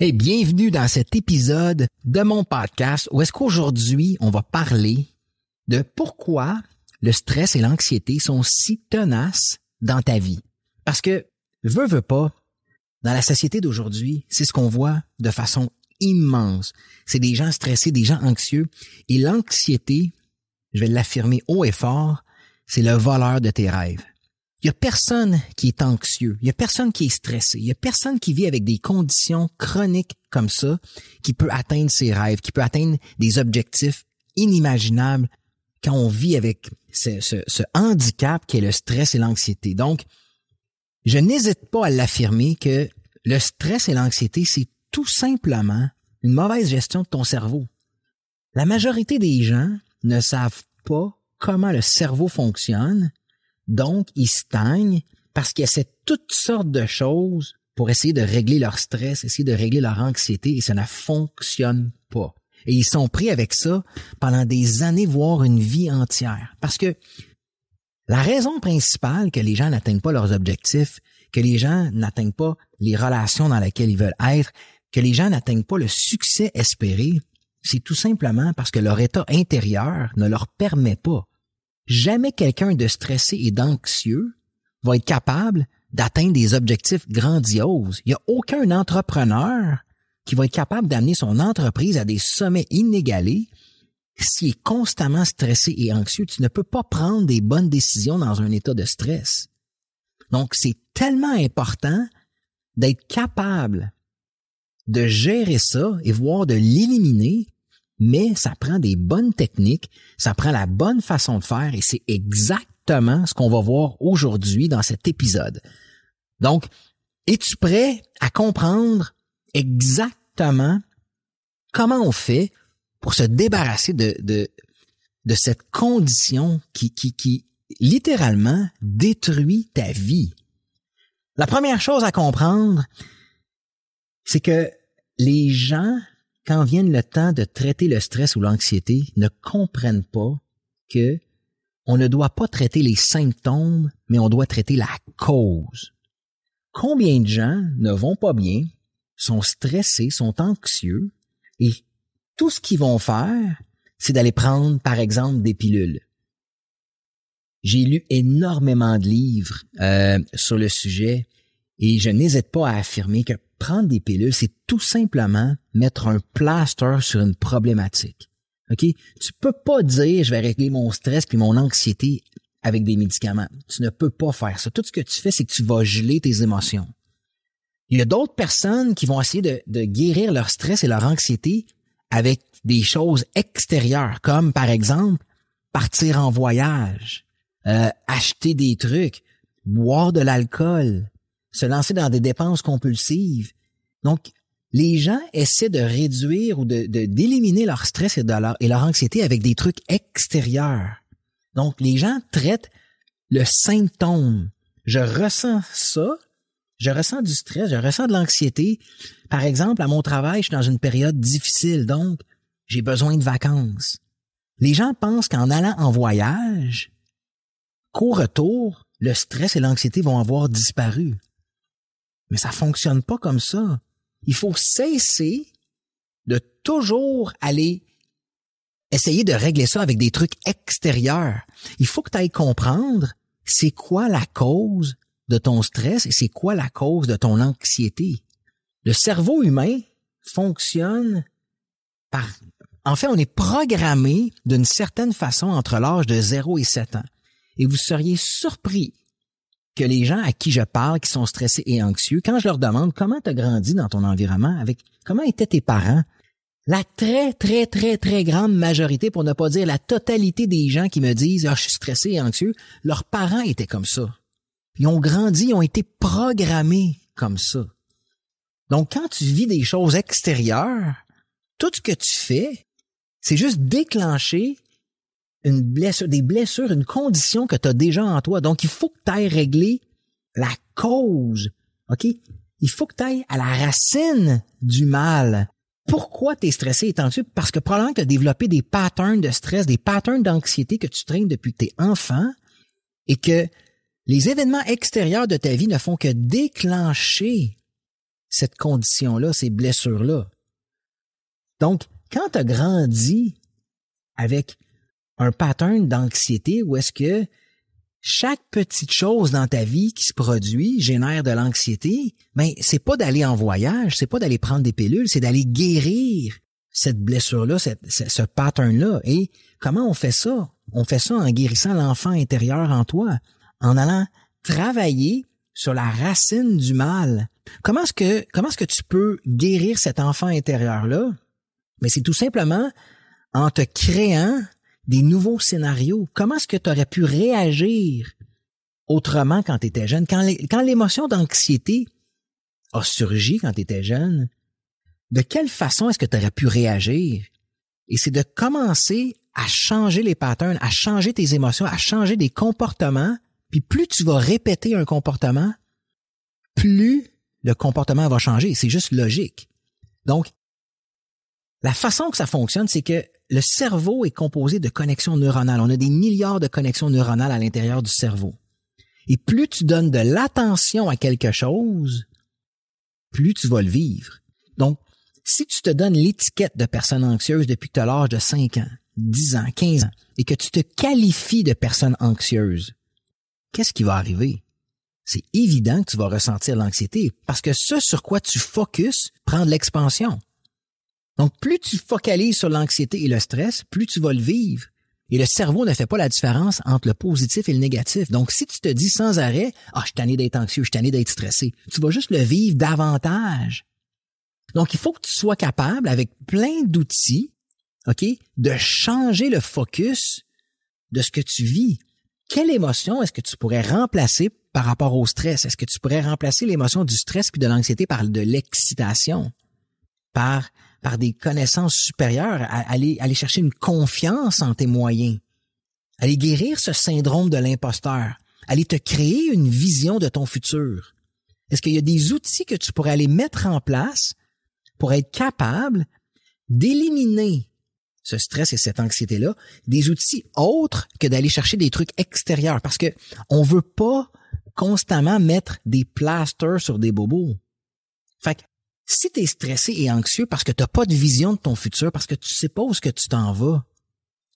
Et bienvenue dans cet épisode de mon podcast où est-ce qu'aujourd'hui on va parler de pourquoi le stress et l'anxiété sont si tenaces dans ta vie. Parce que, veux, veux pas, dans la société d'aujourd'hui, c'est ce qu'on voit de façon immense. C'est des gens stressés, des gens anxieux. Et l'anxiété, je vais l'affirmer haut et fort, c'est le voleur de tes rêves. Il y a personne qui est anxieux, il y a personne qui est stressé, il y a personne qui vit avec des conditions chroniques comme ça, qui peut atteindre ses rêves, qui peut atteindre des objectifs inimaginables quand on vit avec ce, ce handicap qui est le stress et l'anxiété. Donc, je n'hésite pas à l'affirmer que le stress et l'anxiété, c'est tout simplement une mauvaise gestion de ton cerveau. La majorité des gens ne savent pas comment le cerveau fonctionne donc, ils stagnent parce qu'ils essaient toutes sortes de choses pour essayer de régler leur stress, essayer de régler leur anxiété, et ça ne fonctionne pas. Et ils sont pris avec ça pendant des années, voire une vie entière. Parce que la raison principale que les gens n'atteignent pas leurs objectifs, que les gens n'atteignent pas les relations dans lesquelles ils veulent être, que les gens n'atteignent pas le succès espéré, c'est tout simplement parce que leur état intérieur ne leur permet pas jamais quelqu'un de stressé et d'anxieux va être capable d'atteindre des objectifs grandioses. Il n'y a aucun entrepreneur qui va être capable d'amener son entreprise à des sommets inégalés s'il est constamment stressé et anxieux. Tu ne peux pas prendre des bonnes décisions dans un état de stress. Donc, c'est tellement important d'être capable de gérer ça et voir de l'éliminer mais ça prend des bonnes techniques, ça prend la bonne façon de faire et c'est exactement ce qu'on va voir aujourd'hui dans cet épisode. Donc, es-tu prêt à comprendre exactement comment on fait pour se débarrasser de, de, de cette condition qui, qui, qui littéralement détruit ta vie? La première chose à comprendre, c'est que les gens quand vienne le temps de traiter le stress ou l'anxiété, ne comprennent pas que on ne doit pas traiter les symptômes, mais on doit traiter la cause. Combien de gens ne vont pas bien, sont stressés, sont anxieux, et tout ce qu'ils vont faire, c'est d'aller prendre, par exemple, des pilules. J'ai lu énormément de livres euh, sur le sujet et je n'hésite pas à affirmer que prendre des pilules, c'est tout simplement mettre un plaster sur une problématique. OK? Tu peux pas dire je vais régler mon stress puis mon anxiété avec des médicaments. Tu ne peux pas faire ça. Tout ce que tu fais, c'est que tu vas geler tes émotions. Il y a d'autres personnes qui vont essayer de, de guérir leur stress et leur anxiété avec des choses extérieures, comme par exemple partir en voyage, euh, acheter des trucs, boire de l'alcool, se lancer dans des dépenses compulsives. Donc, les gens essaient de réduire ou de d'éliminer leur stress et, leur, et leur anxiété avec des trucs extérieurs. Donc, les gens traitent le symptôme. Je ressens ça, je ressens du stress, je ressens de l'anxiété. Par exemple, à mon travail, je suis dans une période difficile, donc j'ai besoin de vacances. Les gens pensent qu'en allant en voyage, qu'au retour, le stress et l'anxiété vont avoir disparu. Mais ça fonctionne pas comme ça. Il faut cesser de toujours aller essayer de régler ça avec des trucs extérieurs. Il faut que tu ailles comprendre c'est quoi la cause de ton stress et c'est quoi la cause de ton anxiété. Le cerveau humain fonctionne par... En fait, on est programmé d'une certaine façon entre l'âge de 0 et 7 ans. Et vous seriez surpris que les gens à qui je parle, qui sont stressés et anxieux, quand je leur demande comment tu as grandi dans ton environnement, avec comment étaient tes parents, la très, très, très, très grande majorité, pour ne pas dire la totalité des gens qui me disent ah, je suis stressé et anxieux, leurs parents étaient comme ça. Ils ont grandi, ils ont été programmés comme ça. Donc, quand tu vis des choses extérieures, tout ce que tu fais, c'est juste déclencher une blessure, des blessures, une condition que tu as déjà en toi. Donc, il faut que tu ailles régler la cause. OK? Il faut que tu ailles à la racine du mal. Pourquoi tu es stressé et anxieux? Parce que probablement que tu as développé des patterns de stress, des patterns d'anxiété que tu traînes depuis que tu et que les événements extérieurs de ta vie ne font que déclencher cette condition-là, ces blessures-là. Donc, quand tu as grandi avec un pattern d'anxiété où est-ce que chaque petite chose dans ta vie qui se produit génère de l'anxiété, mais ben, c'est pas d'aller en voyage, c'est pas d'aller prendre des pilules, c'est d'aller guérir cette blessure-là, ce pattern-là. Et comment on fait ça? On fait ça en guérissant l'enfant intérieur en toi, en allant travailler sur la racine du mal. Comment est-ce que, comment est-ce que tu peux guérir cet enfant intérieur-là? Mais c'est tout simplement en te créant des nouveaux scénarios. Comment est-ce que tu aurais pu réagir autrement quand tu étais jeune? Quand l'émotion d'anxiété a surgi quand tu étais jeune, de quelle façon est-ce que tu aurais pu réagir? Et c'est de commencer à changer les patterns, à changer tes émotions, à changer des comportements. Puis plus tu vas répéter un comportement, plus le comportement va changer. C'est juste logique. Donc, la façon que ça fonctionne, c'est que le cerveau est composé de connexions neuronales. On a des milliards de connexions neuronales à l'intérieur du cerveau. Et plus tu donnes de l'attention à quelque chose, plus tu vas le vivre. Donc, si tu te donnes l'étiquette de personne anxieuse depuis que tu as l'âge de 5 ans, 10 ans, 15 ans, et que tu te qualifies de personne anxieuse, qu'est-ce qui va arriver? C'est évident que tu vas ressentir l'anxiété parce que ce sur quoi tu focuses prend de l'expansion. Donc, plus tu focalises sur l'anxiété et le stress, plus tu vas le vivre. Et le cerveau ne fait pas la différence entre le positif et le négatif. Donc, si tu te dis sans arrêt, ah, je suis tanné d'être anxieux, je suis tanné d'être stressé, tu vas juste le vivre davantage. Donc, il faut que tu sois capable, avec plein d'outils, OK, de changer le focus de ce que tu vis. Quelle émotion est-ce que tu pourrais remplacer par rapport au stress? Est-ce que tu pourrais remplacer l'émotion du stress puis de l'anxiété par de l'excitation? Par par des connaissances supérieures, aller, aller chercher une confiance en tes moyens, aller guérir ce syndrome de l'imposteur, aller te créer une vision de ton futur. Est-ce qu'il y a des outils que tu pourrais aller mettre en place pour être capable d'éliminer ce stress et cette anxiété-là, des outils autres que d'aller chercher des trucs extérieurs, parce que on veut pas constamment mettre des plasters sur des bobos. Fait si tu es stressé et anxieux parce que tu n'as pas de vision de ton futur, parce que tu sais pas ce que tu t'en vas,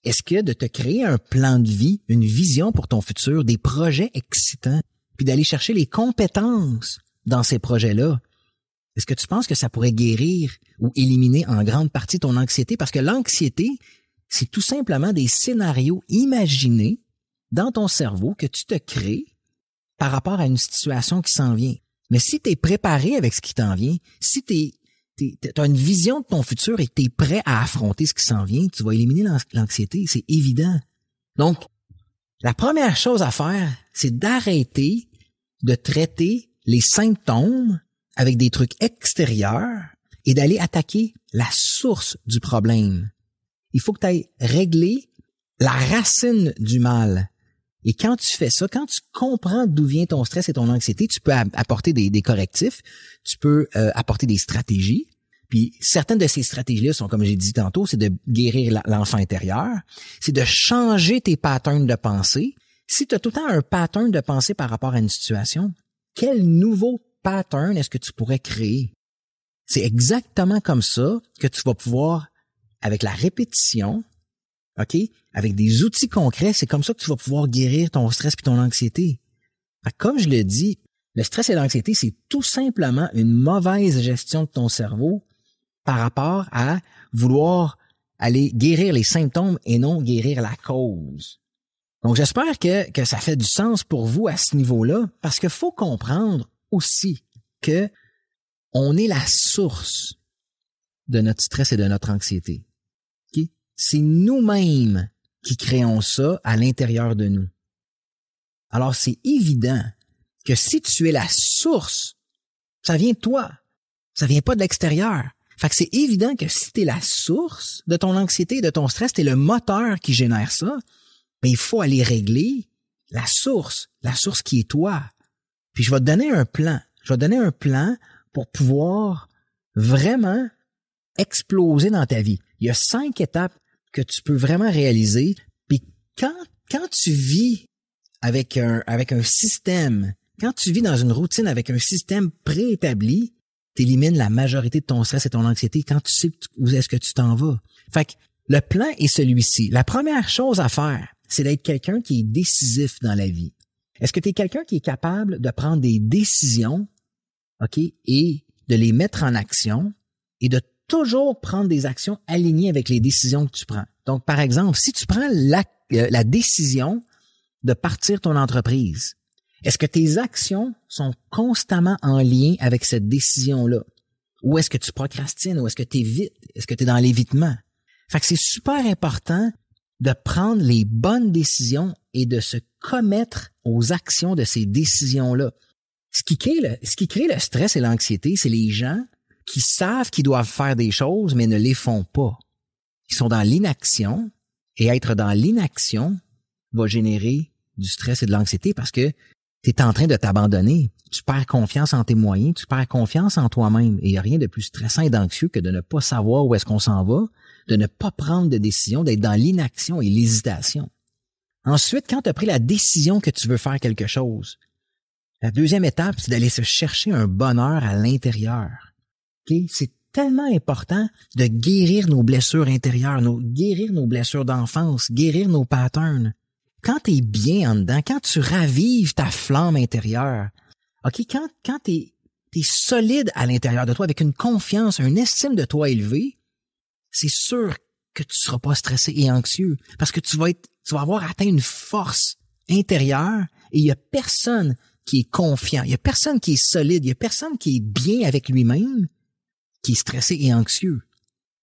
est-ce que de te créer un plan de vie, une vision pour ton futur, des projets excitants, puis d'aller chercher les compétences dans ces projets-là, est-ce que tu penses que ça pourrait guérir ou éliminer en grande partie ton anxiété? Parce que l'anxiété, c'est tout simplement des scénarios imaginés dans ton cerveau que tu te crées par rapport à une situation qui s'en vient. Mais si tu es préparé avec ce qui t'en vient, si tu as une vision de ton futur et que tu es prêt à affronter ce qui s'en vient, tu vas éliminer l'anxiété, c'est évident. Donc, la première chose à faire, c'est d'arrêter de traiter les symptômes avec des trucs extérieurs et d'aller attaquer la source du problème. Il faut que tu ailles régler la racine du mal. Et quand tu fais ça, quand tu comprends d'où vient ton stress et ton anxiété, tu peux apporter des, correctifs, tu peux euh, apporter des stratégies. Puis certaines de ces stratégies-là sont, comme j'ai dit tantôt, c'est de guérir l'enfant intérieur, c'est de changer tes patterns de pensée. Si tu as tout le temps un pattern de pensée par rapport à une situation, quel nouveau pattern est-ce que tu pourrais créer? C'est exactement comme ça que tu vas pouvoir, avec la répétition, OK? Avec des outils concrets, c'est comme ça que tu vas pouvoir guérir ton stress et ton anxiété. Comme je le dis, le stress et l'anxiété, c'est tout simplement une mauvaise gestion de ton cerveau par rapport à vouloir aller guérir les symptômes et non guérir la cause. Donc j'espère que, que ça fait du sens pour vous à ce niveau-là, parce qu'il faut comprendre aussi que on est la source de notre stress et de notre anxiété c'est nous-mêmes qui créons ça à l'intérieur de nous. Alors c'est évident que si tu es la source, ça vient de toi. Ça vient pas de l'extérieur. Fait que c'est évident que si tu es la source de ton anxiété, de ton stress, tu es le moteur qui génère ça, ben il faut aller régler la source, la source qui est toi. Puis je vais te donner un plan. Je vais te donner un plan pour pouvoir vraiment exploser dans ta vie. Il y a cinq étapes que tu peux vraiment réaliser. Puis quand, quand tu vis avec un, avec un système, quand tu vis dans une routine avec un système préétabli, t'élimines la majorité de ton stress et ton anxiété quand tu sais où est-ce que tu t'en vas. Fait que le plan est celui-ci. La première chose à faire, c'est d'être quelqu'un qui est décisif dans la vie. Est-ce que tu es quelqu'un qui est capable de prendre des décisions, OK, et de les mettre en action et de toujours prendre des actions alignées avec les décisions que tu prends. Donc, par exemple, si tu prends la, euh, la décision de partir ton entreprise, est-ce que tes actions sont constamment en lien avec cette décision-là? Ou est-ce que tu procrastines? Ou est-ce que tu évites? Est-ce que tu es dans l'évitement? Fait que c'est super important de prendre les bonnes décisions et de se commettre aux actions de ces décisions-là. Ce qui crée le stress et l'anxiété, c'est les gens qui savent qu'ils doivent faire des choses, mais ne les font pas. Ils sont dans l'inaction, et être dans l'inaction va générer du stress et de l'anxiété parce que tu es en train de t'abandonner. Tu perds confiance en tes moyens, tu perds confiance en toi-même. Et il a rien de plus stressant et d'anxieux que de ne pas savoir où est-ce qu'on s'en va, de ne pas prendre de décision, d'être dans l'inaction et l'hésitation. Ensuite, quand tu as pris la décision que tu veux faire quelque chose, la deuxième étape, c'est d'aller se chercher un bonheur à l'intérieur. C'est tellement important de guérir nos blessures intérieures, guérir nos blessures d'enfance, guérir nos patterns. Quand tu es bien en dedans, quand tu ravives ta flamme intérieure, OK, quand, quand tu es, solide à l'intérieur de toi avec une confiance, une estime de toi élevée, c'est sûr que tu seras pas stressé et anxieux parce que tu vas être, tu vas avoir atteint une force intérieure et il y a personne qui est confiant, il y a personne qui est solide, il y a personne qui est bien avec lui-même qui est stressé et anxieux.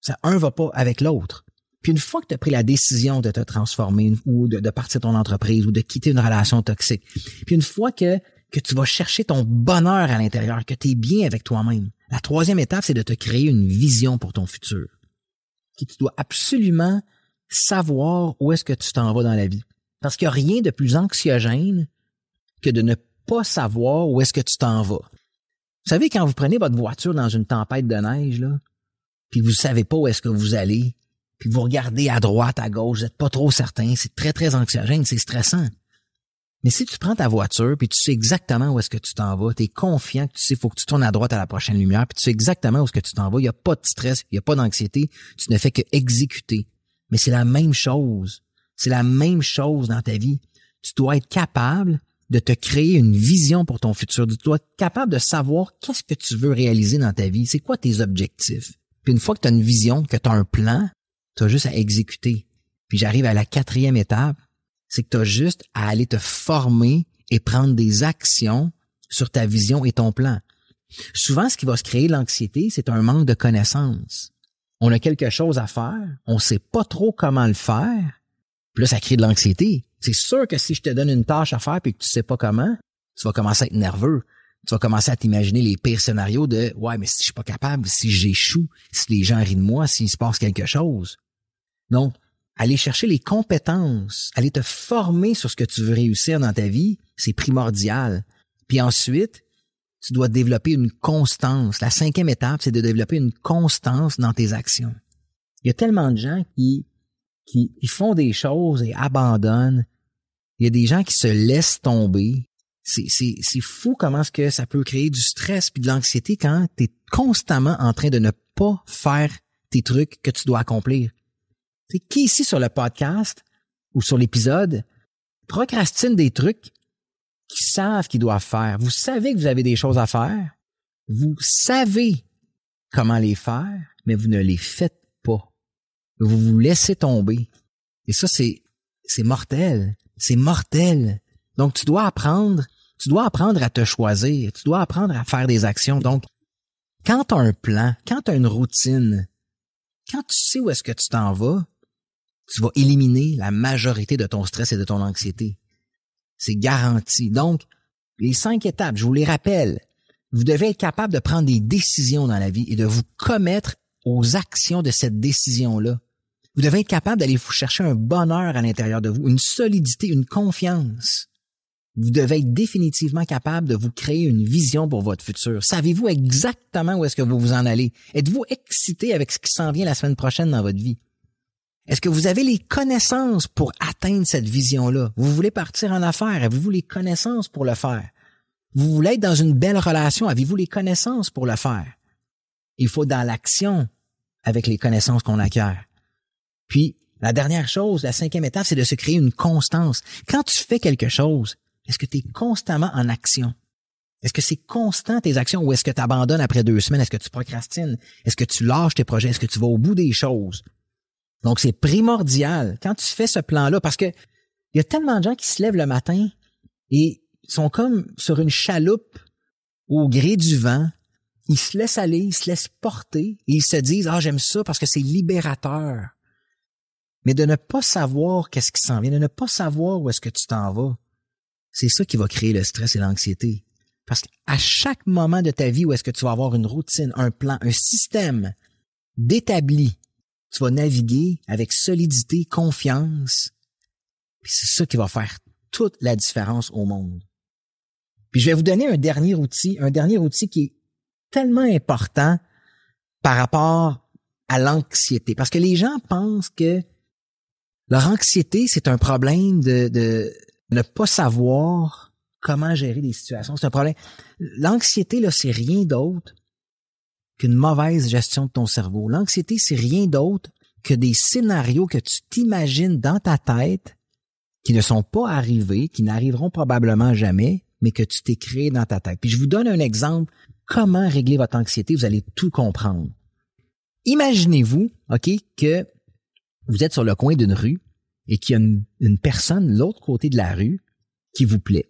Ça, un va pas avec l'autre. Puis une fois que tu as pris la décision de te transformer ou de, partir de ton entreprise ou de quitter une relation toxique, puis une fois que, que tu vas chercher ton bonheur à l'intérieur, que tu es bien avec toi-même, la troisième étape, c'est de te créer une vision pour ton futur. tu dois absolument savoir où est-ce que tu t'en vas dans la vie. Parce qu'il n'y a rien de plus anxiogène que de ne pas savoir où est-ce que tu t'en vas. Vous savez, quand vous prenez votre voiture dans une tempête de neige, là, puis vous savez pas où est-ce que vous allez, puis vous regardez à droite, à gauche, vous n'êtes pas trop certain, c'est très, très anxiogène, c'est stressant. Mais si tu prends ta voiture, puis tu sais exactement où est-ce que tu t'en vas, tu es confiant que tu sais, faut que tu tournes à droite à la prochaine lumière, puis tu sais exactement où est-ce que tu t'en vas, il n'y a pas de stress, il n'y a pas d'anxiété, tu ne fais que exécuter. Mais c'est la même chose. C'est la même chose dans ta vie. Tu dois être capable de te créer une vision pour ton futur. Tu dois être capable de savoir qu'est-ce que tu veux réaliser dans ta vie. C'est quoi tes objectifs? Puis une fois que tu as une vision, que tu as un plan, tu as juste à exécuter. Puis j'arrive à la quatrième étape, c'est que tu as juste à aller te former et prendre des actions sur ta vision et ton plan. Souvent, ce qui va se créer l'anxiété, c'est un manque de connaissances. On a quelque chose à faire, on sait pas trop comment le faire, puis là, ça crée de l'anxiété. C'est sûr que si je te donne une tâche à faire et que tu sais pas comment, tu vas commencer à être nerveux. Tu vas commencer à t'imaginer les pires scénarios de ouais, mais si je suis pas capable, si j'échoue, si les gens rient de moi, s'il se passe quelque chose. Donc, aller chercher les compétences, aller te former sur ce que tu veux réussir dans ta vie, c'est primordial. Puis ensuite, tu dois développer une constance. La cinquième étape, c'est de développer une constance dans tes actions. Il y a tellement de gens qui qui font des choses et abandonnent. Il y a des gens qui se laissent tomber. C'est, fou comment est-ce que ça peut créer du stress puis de l'anxiété quand tu es constamment en train de ne pas faire tes trucs que tu dois accomplir. C'est qui ici sur le podcast ou sur l'épisode procrastine des trucs qui savent qu'ils doivent faire? Vous savez que vous avez des choses à faire. Vous savez comment les faire, mais vous ne les faites vous vous laissez tomber. Et ça, c'est, c'est mortel. C'est mortel. Donc, tu dois apprendre, tu dois apprendre à te choisir. Tu dois apprendre à faire des actions. Donc, quand tu as un plan, quand tu as une routine, quand tu sais où est-ce que tu t'en vas, tu vas éliminer la majorité de ton stress et de ton anxiété. C'est garanti. Donc, Les cinq étapes, je vous les rappelle. Vous devez être capable de prendre des décisions dans la vie et de vous commettre aux actions de cette décision-là. Vous devez être capable d'aller vous chercher un bonheur à l'intérieur de vous, une solidité, une confiance. Vous devez être définitivement capable de vous créer une vision pour votre futur. Savez-vous exactement où est-ce que vous vous en allez? Êtes-vous excité avec ce qui s'en vient la semaine prochaine dans votre vie? Est-ce que vous avez les connaissances pour atteindre cette vision-là? Vous voulez partir en affaires? Avez-vous les connaissances pour le faire? Vous voulez être dans une belle relation? Avez-vous les connaissances pour le faire? Il faut dans l'action avec les connaissances qu'on acquiert. Puis, la dernière chose, la cinquième étape, c'est de se créer une constance. Quand tu fais quelque chose, est-ce que tu es constamment en action? Est-ce que c'est constant tes actions ou est-ce que tu abandonnes après deux semaines? Est-ce que tu procrastines? Est-ce que tu lâches tes projets? Est-ce que tu vas au bout des choses? Donc, c'est primordial quand tu fais ce plan-là parce que il y a tellement de gens qui se lèvent le matin et sont comme sur une chaloupe au gré du vent. Ils se laissent aller, ils se laissent porter et ils se disent, ah, j'aime ça parce que c'est libérateur. Mais de ne pas savoir qu'est-ce qui s'en vient, de ne pas savoir où est-ce que tu t'en vas, c'est ça qui va créer le stress et l'anxiété. Parce qu'à chaque moment de ta vie où est-ce que tu vas avoir une routine, un plan, un système d'établi, tu vas naviguer avec solidité, confiance. Puis c'est ça qui va faire toute la différence au monde. Puis je vais vous donner un dernier outil, un dernier outil qui est tellement important par rapport à l'anxiété. Parce que les gens pensent que leur anxiété, c'est un problème de, ne pas savoir comment gérer des situations. C'est un problème. L'anxiété, là, c'est rien d'autre qu'une mauvaise gestion de ton cerveau. L'anxiété, c'est rien d'autre que des scénarios que tu t'imagines dans ta tête qui ne sont pas arrivés, qui n'arriveront probablement jamais, mais que tu t'es créé dans ta tête. Puis je vous donne un exemple, comment régler votre anxiété, vous allez tout comprendre. Imaginez-vous, OK, que vous êtes sur le coin d'une rue et qu'il y a une, personne l'autre côté de la rue qui vous plaît.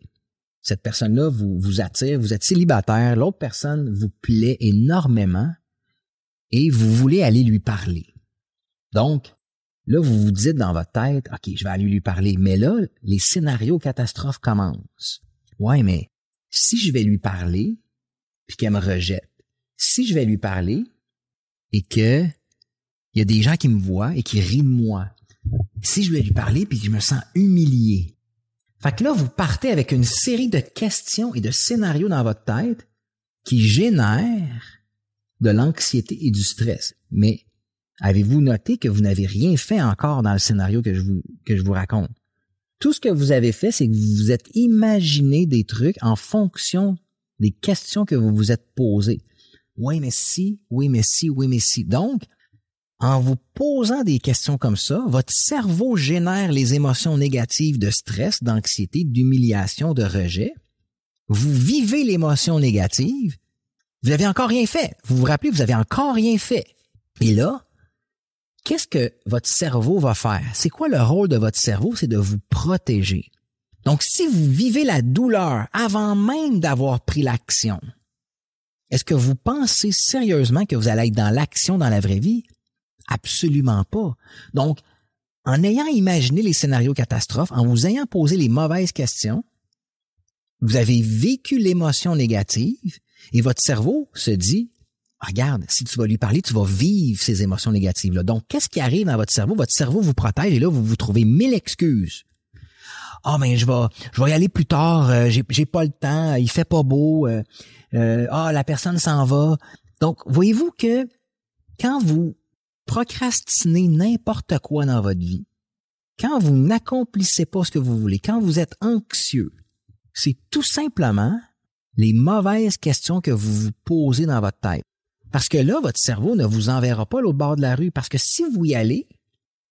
Cette personne-là vous, vous attire, vous êtes célibataire, l'autre personne vous plaît énormément et vous voulez aller lui parler. Donc, là, vous vous dites dans votre tête, OK, je vais aller lui parler. Mais là, les scénarios catastrophes commencent. Ouais, mais si je vais lui parler, puis qu'elle me rejette, si je vais lui parler et que il y a des gens qui me voient et qui rient de moi, si je vais lui parler puis je me sens humilié. Fait que là, vous partez avec une série de questions et de scénarios dans votre tête qui génèrent de l'anxiété et du stress. Mais avez-vous noté que vous n'avez rien fait encore dans le scénario que je vous, que je vous raconte? Tout ce que vous avez fait, c'est que vous vous êtes imaginé des trucs en fonction des questions que vous vous êtes posées. Oui, mais si, oui, mais si, oui, mais si. Donc, en vous posant des questions comme ça, votre cerveau génère les émotions négatives de stress, d'anxiété, d'humiliation, de rejet. Vous vivez l'émotion négative. Vous n'avez encore rien fait. Vous vous rappelez, vous n'avez encore rien fait. Et là, qu'est-ce que votre cerveau va faire? C'est quoi le rôle de votre cerveau? C'est de vous protéger. Donc, si vous vivez la douleur avant même d'avoir pris l'action, est-ce que vous pensez sérieusement que vous allez être dans l'action dans la vraie vie? Absolument pas. Donc, en ayant imaginé les scénarios catastrophes, en vous ayant posé les mauvaises questions, vous avez vécu l'émotion négative et votre cerveau se dit, regarde, si tu vas lui parler, tu vas vivre ces émotions négatives-là. Donc, qu'est-ce qui arrive dans votre cerveau? Votre cerveau vous protège et là, vous vous trouvez mille excuses. Ah, mais je vais, je vais y aller plus tard. Euh, j'ai, pas le temps. Il fait pas beau. Euh, euh, ah, la personne s'en va. Donc, voyez-vous que quand vous procrastinez n'importe quoi dans votre vie, quand vous n'accomplissez pas ce que vous voulez, quand vous êtes anxieux, c'est tout simplement les mauvaises questions que vous vous posez dans votre tête. Parce que là, votre cerveau ne vous enverra pas l'autre bord de la rue. Parce que si vous y allez,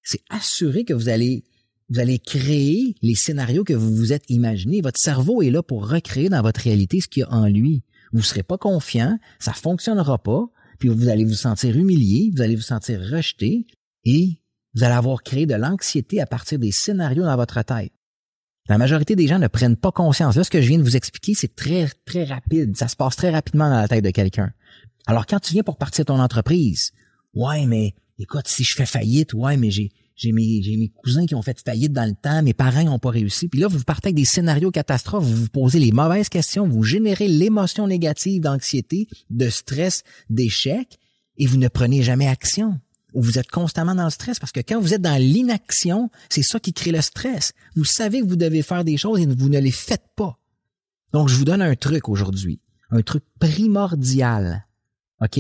c'est assuré que vous allez, vous allez créer les scénarios que vous vous êtes imaginés. Votre cerveau est là pour recréer dans votre réalité ce qu'il y a en lui. Vous ne serez pas confiant, ça fonctionnera pas, puis vous allez vous sentir humilié, vous allez vous sentir rejeté et vous allez avoir créé de l'anxiété à partir des scénarios dans votre tête. La majorité des gens ne prennent pas conscience. Là, ce que je viens de vous expliquer, c'est très, très rapide. Ça se passe très rapidement dans la tête de quelqu'un. Alors, quand tu viens pour partir ton entreprise, ouais, mais écoute, si je fais faillite, ouais, mais j'ai, j'ai mes, j'ai mes cousins qui ont fait faillite dans le temps, mes parents n'ont pas réussi. Puis là, vous partez avec des scénarios catastrophes, vous vous posez les mauvaises questions, vous générez l'émotion négative d'anxiété, de stress, d'échec, et vous ne prenez jamais action. Ou vous êtes constamment dans le stress parce que quand vous êtes dans l'inaction, c'est ça qui crée le stress. Vous savez que vous devez faire des choses et vous ne les faites pas. Donc, je vous donne un truc aujourd'hui. Un truc primordial. OK?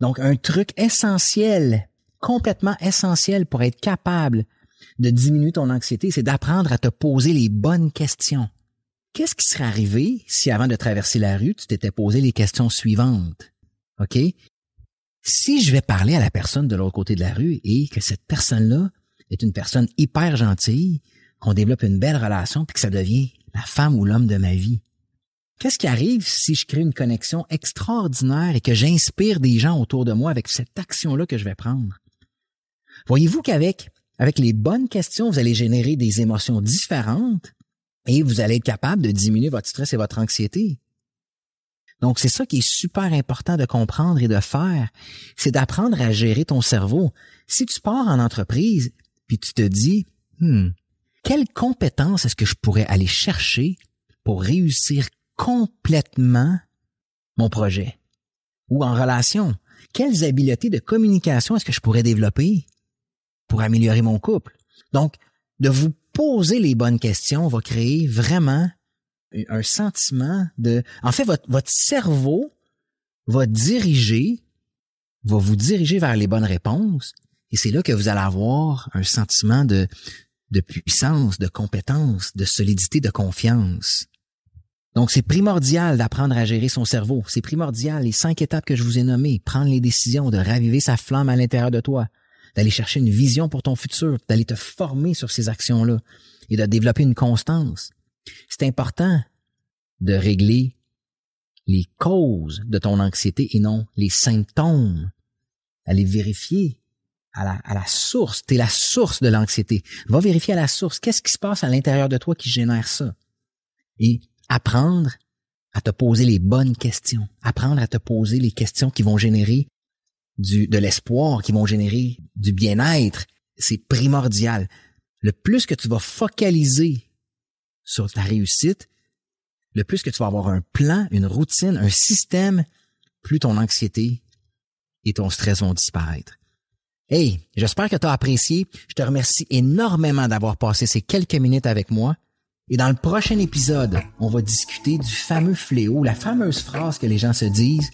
Donc, un truc essentiel, complètement essentiel pour être capable de diminuer ton anxiété, c'est d'apprendre à te poser les bonnes questions. Qu'est-ce qui serait arrivé si avant de traverser la rue, tu t'étais posé les questions suivantes? OK? Si je vais parler à la personne de l'autre côté de la rue et que cette personne-là est une personne hyper gentille, qu'on développe une belle relation puis que ça devient la femme ou l'homme de ma vie, Qu'est-ce qui arrive si je crée une connexion extraordinaire et que j'inspire des gens autour de moi avec cette action-là que je vais prendre? Voyez-vous qu'avec avec les bonnes questions, vous allez générer des émotions différentes et vous allez être capable de diminuer votre stress et votre anxiété. Donc, c'est ça qui est super important de comprendre et de faire, c'est d'apprendre à gérer ton cerveau. Si tu pars en entreprise, puis tu te dis, hmm, quelles compétences est-ce que je pourrais aller chercher pour réussir complètement mon projet? Ou en relation, quelles habiletés de communication est-ce que je pourrais développer pour améliorer mon couple? Donc, de vous poser les bonnes questions va créer vraiment un sentiment de... En fait, votre, votre cerveau va diriger, va vous diriger vers les bonnes réponses, et c'est là que vous allez avoir un sentiment de, de puissance, de compétence, de solidité, de confiance. Donc, c'est primordial d'apprendre à gérer son cerveau. C'est primordial, les cinq étapes que je vous ai nommées, prendre les décisions, de raviver sa flamme à l'intérieur de toi, d'aller chercher une vision pour ton futur, d'aller te former sur ces actions-là et de développer une constance. C'est important de régler les causes de ton anxiété et non les symptômes. Aller vérifier à la, à la source. T'es la source de l'anxiété. Va vérifier à la source. Qu'est-ce qui se passe à l'intérieur de toi qui génère ça? Et apprendre à te poser les bonnes questions, apprendre à te poser les questions qui vont générer de l'espoir, qui vont générer du bien-être, c'est primordial. Le plus que tu vas focaliser sur ta réussite, le plus que tu vas avoir un plan, une routine, un système, plus ton anxiété et ton stress vont disparaître. Hey, j'espère que tu as apprécié. Je te remercie énormément d'avoir passé ces quelques minutes avec moi. Et dans le prochain épisode, on va discuter du fameux fléau, la fameuse phrase que les gens se disent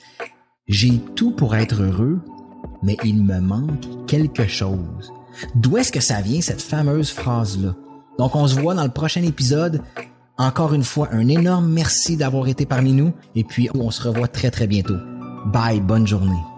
J'ai tout pour être heureux, mais il me manque quelque chose. D'où est-ce que ça vient, cette fameuse phrase-là? Donc, on se voit dans le prochain épisode. Encore une fois, un énorme merci d'avoir été parmi nous et puis on se revoit très très bientôt. Bye, bonne journée.